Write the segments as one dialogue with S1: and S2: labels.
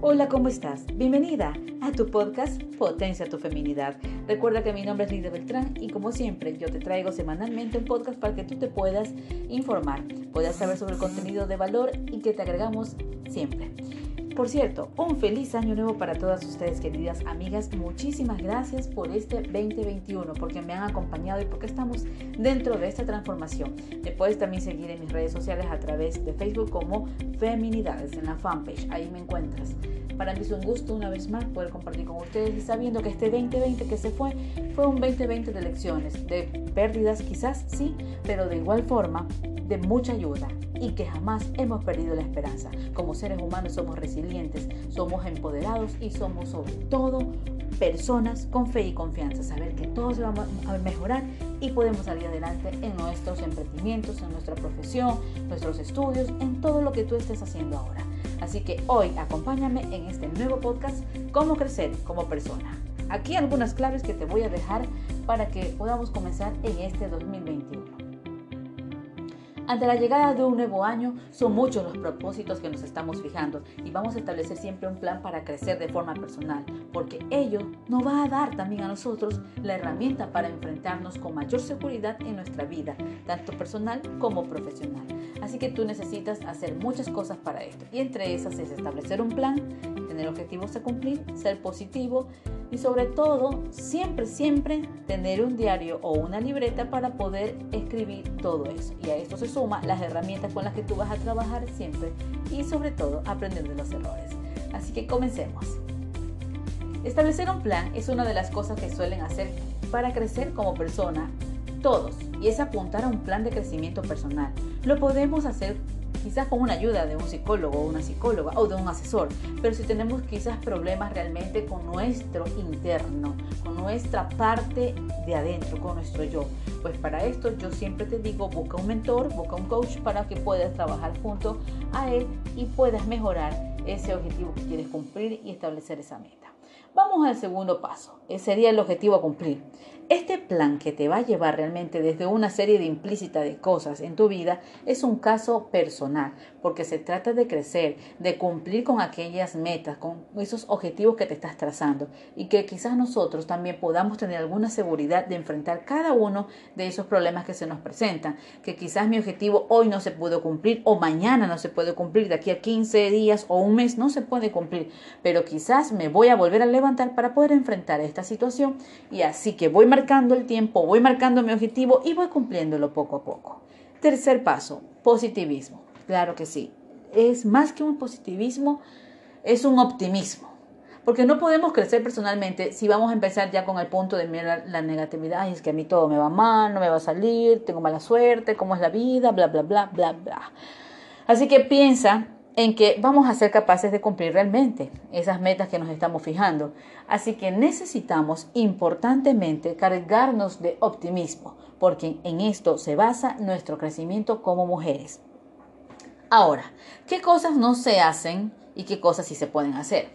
S1: Hola, ¿cómo estás? Bienvenida a tu podcast Potencia tu Feminidad. Recuerda que mi nombre es Lidia Beltrán y como siempre yo te traigo semanalmente un podcast para que tú te puedas informar, puedas saber sobre el contenido de valor y que te agregamos siempre. Por cierto, un feliz año nuevo para todas ustedes, queridas amigas. Muchísimas gracias por este 2021, porque me han acompañado y porque estamos dentro de esta transformación. Te puedes también seguir en mis redes sociales a través de Facebook como Feminidades en la fanpage. Ahí me encuentras. Para mí es un gusto una vez más poder compartir con ustedes y sabiendo que este 2020 que se fue fue un 2020 de lecciones, de pérdidas quizás sí, pero de igual forma de mucha ayuda y que jamás hemos perdido la esperanza. Como seres humanos somos resilientes, somos empoderados y somos sobre todo personas con fe y confianza. Saber que todo se va a mejorar y podemos salir adelante en nuestros emprendimientos, en nuestra profesión, nuestros estudios, en todo lo que tú estés haciendo ahora. Así que hoy acompáñame en este nuevo podcast, Cómo crecer como persona. Aquí algunas claves que te voy a dejar para que podamos comenzar en este 2021. Ante la llegada de un nuevo año, son muchos los propósitos que nos estamos fijando y vamos a establecer siempre un plan para crecer de forma personal, porque ello nos va a dar también a nosotros la herramienta para enfrentarnos con mayor seguridad en nuestra vida, tanto personal como profesional. Así que tú necesitas hacer muchas cosas para esto y entre esas es establecer un plan, tener objetivos a cumplir, ser positivo, y sobre todo siempre, siempre tener un diario o una libreta para poder escribir todo eso. Y a esto se suma las herramientas con las que tú vas a trabajar siempre y sobre todo aprender de los errores. Así que comencemos. Establecer un plan es una de las cosas que suelen hacer para crecer como persona todos y es apuntar a un plan de crecimiento personal. Lo podemos hacer quizás con una ayuda de un psicólogo o una psicóloga o de un asesor, pero si tenemos quizás problemas realmente con nuestro interno, con nuestra parte de adentro, con nuestro yo, pues para esto yo siempre te digo, busca un mentor, busca un coach para que puedas trabajar junto a él y puedas mejorar ese objetivo que quieres cumplir y establecer esa meta. Vamos al segundo paso, ese sería el objetivo a cumplir. Este plan que te va a llevar realmente desde una serie de implícita de cosas en tu vida es un caso personal, porque se trata de crecer, de cumplir con aquellas metas, con esos objetivos que te estás trazando y que quizás nosotros también podamos tener alguna seguridad de enfrentar cada uno de esos problemas que se nos presentan, que quizás mi objetivo hoy no se pudo cumplir o mañana no se puede cumplir, de aquí a 15 días o un mes no se puede cumplir, pero quizás me voy a volver a levantar para poder enfrentar esta situación y así que voy marcando el tiempo, voy marcando mi objetivo y voy cumpliéndolo poco a poco. Tercer paso, positivismo. Claro que sí. Es más que un positivismo, es un optimismo. Porque no podemos crecer personalmente si vamos a empezar ya con el punto de mirar la negatividad. es que a mí todo me va mal, no me va a salir, tengo mala suerte, cómo es la vida, bla, bla, bla, bla, bla. Así que piensa en que vamos a ser capaces de cumplir realmente esas metas que nos estamos fijando. Así que necesitamos importantemente cargarnos de optimismo, porque en esto se basa nuestro crecimiento como mujeres. Ahora, ¿qué cosas no se hacen y qué cosas sí se pueden hacer?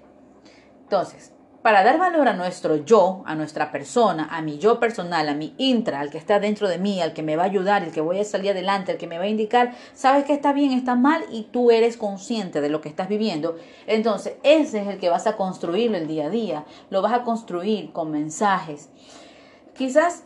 S1: Entonces, para dar valor a nuestro yo, a nuestra persona, a mi yo personal, a mi intra, al que está dentro de mí, al que me va a ayudar, el que voy a salir adelante, el que me va a indicar, sabes que está bien, está mal y tú eres consciente de lo que estás viviendo. Entonces, ese es el que vas a construirlo el día a día. Lo vas a construir con mensajes. Quizás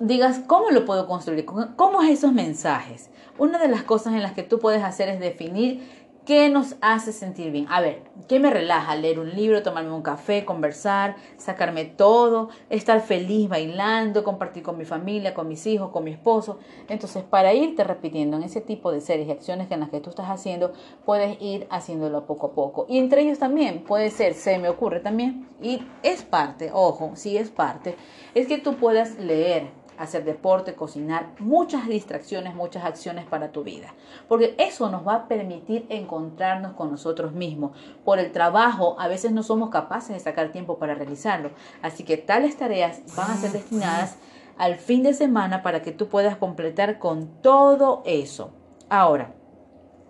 S1: digas, ¿cómo lo puedo construir? ¿Cómo es esos mensajes? Una de las cosas en las que tú puedes hacer es definir ¿Qué nos hace sentir bien? A ver, ¿qué me relaja? Leer un libro, tomarme un café, conversar, sacarme todo, estar feliz bailando, compartir con mi familia, con mis hijos, con mi esposo. Entonces, para irte repitiendo en ese tipo de series y acciones en las que tú estás haciendo, puedes ir haciéndolo poco a poco. Y entre ellos también puede ser, se me ocurre también, y es parte, ojo, sí es parte, es que tú puedas leer hacer deporte, cocinar, muchas distracciones, muchas acciones para tu vida. Porque eso nos va a permitir encontrarnos con nosotros mismos. Por el trabajo a veces no somos capaces de sacar tiempo para realizarlo. Así que tales tareas van a ser destinadas al fin de semana para que tú puedas completar con todo eso. Ahora,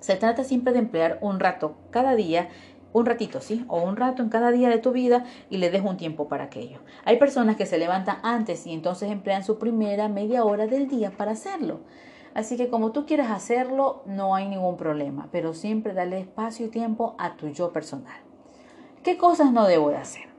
S1: se trata siempre de emplear un rato cada día un ratito, ¿sí? O un rato en cada día de tu vida y le des un tiempo para aquello. Hay personas que se levantan antes y entonces emplean su primera media hora del día para hacerlo. Así que como tú quieras hacerlo, no hay ningún problema, pero siempre dale espacio y tiempo a tu yo personal. ¿Qué cosas no debo de hacer?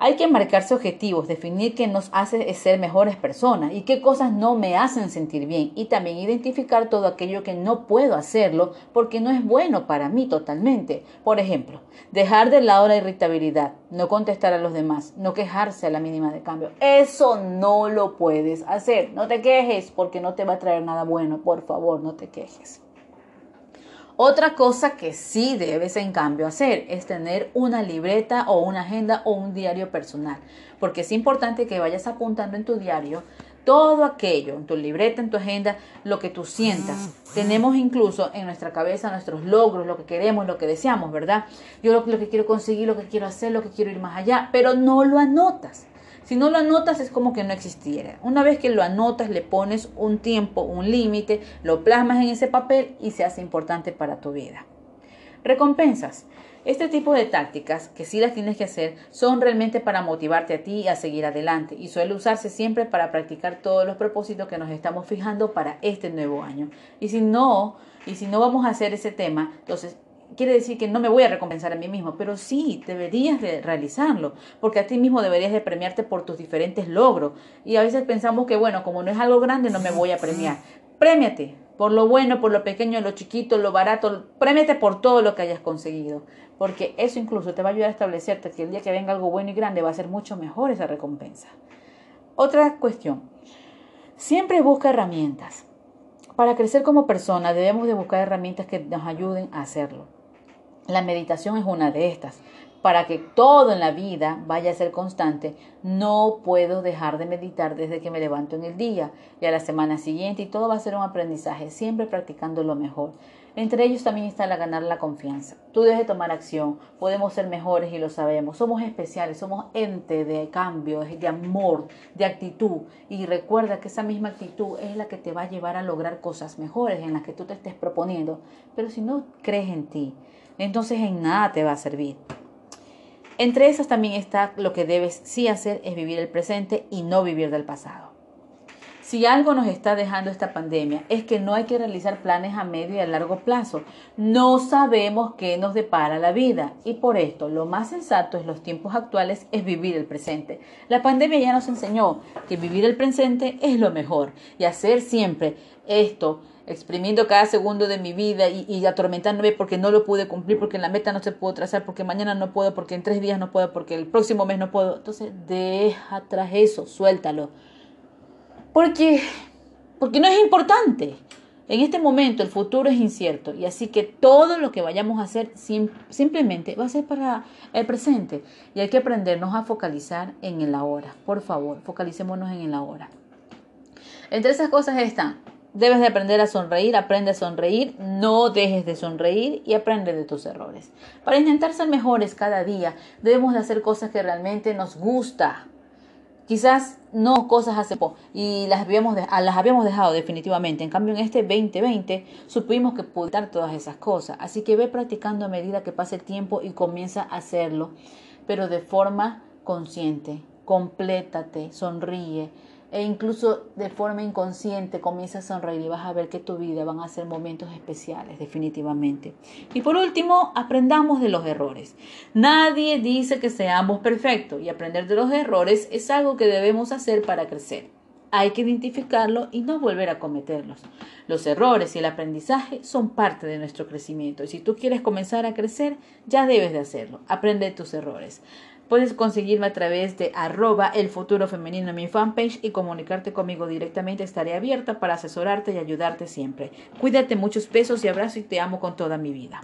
S1: Hay que marcarse objetivos, definir qué nos hace ser mejores personas y qué cosas no me hacen sentir bien y también identificar todo aquello que no puedo hacerlo porque no es bueno para mí totalmente. Por ejemplo, dejar de lado la irritabilidad, no contestar a los demás, no quejarse a la mínima de cambio. Eso no lo puedes hacer. No te quejes porque no te va a traer nada bueno. Por favor, no te quejes. Otra cosa que sí debes en cambio hacer es tener una libreta o una agenda o un diario personal, porque es importante que vayas apuntando en tu diario todo aquello, en tu libreta, en tu agenda, lo que tú sientas. Tenemos incluso en nuestra cabeza nuestros logros, lo que queremos, lo que deseamos, ¿verdad? Yo lo, lo que quiero conseguir, lo que quiero hacer, lo que quiero ir más allá, pero no lo anotas. Si no lo anotas es como que no existiera. Una vez que lo anotas, le pones un tiempo, un límite, lo plasmas en ese papel y se hace importante para tu vida. Recompensas. Este tipo de tácticas, que sí las tienes que hacer, son realmente para motivarte a ti a seguir adelante y suele usarse siempre para practicar todos los propósitos que nos estamos fijando para este nuevo año. Y si no, y si no vamos a hacer ese tema, entonces quiere decir que no me voy a recompensar a mí mismo, pero sí, deberías de realizarlo, porque a ti mismo deberías de premiarte por tus diferentes logros. Y a veces pensamos que, bueno, como no es algo grande, no me voy a premiar. Premiate por lo bueno, por lo pequeño, lo chiquito, lo barato, premiate por todo lo que hayas conseguido, porque eso incluso te va a ayudar a establecerte que el día que venga algo bueno y grande va a ser mucho mejor esa recompensa. Otra cuestión, siempre busca herramientas. Para crecer como persona debemos de buscar herramientas que nos ayuden a hacerlo. La meditación es una de estas. Para que todo en la vida vaya a ser constante, no puedo dejar de meditar desde que me levanto en el día y a la semana siguiente y todo va a ser un aprendizaje, siempre practicando lo mejor. Entre ellos también está la ganar la confianza. Tú debes de tomar acción, podemos ser mejores y lo sabemos. Somos especiales, somos ente de cambio, de amor, de actitud. Y recuerda que esa misma actitud es la que te va a llevar a lograr cosas mejores en las que tú te estés proponiendo. Pero si no crees en ti, entonces en nada te va a servir. Entre esas también está lo que debes sí hacer es vivir el presente y no vivir del pasado. Si algo nos está dejando esta pandemia es que no hay que realizar planes a medio y a largo plazo. No sabemos qué nos depara la vida y por esto lo más sensato en los tiempos actuales es vivir el presente. La pandemia ya nos enseñó que vivir el presente es lo mejor y hacer siempre esto exprimiendo cada segundo de mi vida y, atormentándome porque no lo pude cumplir, porque la meta no se pudo trazar, porque mañana no puedo, porque en tres días no puedo, porque el próximo mes no puedo. Entonces, deja atrás eso, suéltalo. Porque, porque no es importante. En este momento el futuro es incierto y así que todo lo que vayamos a hacer simplemente va a ser para el presente y hay que aprendernos a focalizar en el ahora. Por favor, focalicémonos en el ahora. Entre esas cosas están Debes de aprender a sonreír, aprende a sonreír, no dejes de sonreír y aprende de tus errores. Para intentar ser mejores cada día, debemos de hacer cosas que realmente nos gusta. Quizás no cosas hace poco y las habíamos, las habíamos dejado definitivamente. En cambio, en este 2020 supimos que dar todas esas cosas. Así que ve practicando a medida que pase el tiempo y comienza a hacerlo, pero de forma consciente. Complétate, sonríe e incluso de forma inconsciente comienza a sonreír y vas a ver que tu vida van a ser momentos especiales, definitivamente. Y por último, aprendamos de los errores. Nadie dice que seamos perfectos y aprender de los errores es algo que debemos hacer para crecer. Hay que identificarlo y no volver a cometerlos. Los errores y el aprendizaje son parte de nuestro crecimiento y si tú quieres comenzar a crecer, ya debes de hacerlo. Aprende de tus errores. Puedes conseguirme a través de arroba el futuro femenino en mi fanpage y comunicarte conmigo directamente. Estaré abierta para asesorarte y ayudarte siempre. Cuídate, muchos besos y abrazos y te amo con toda mi vida.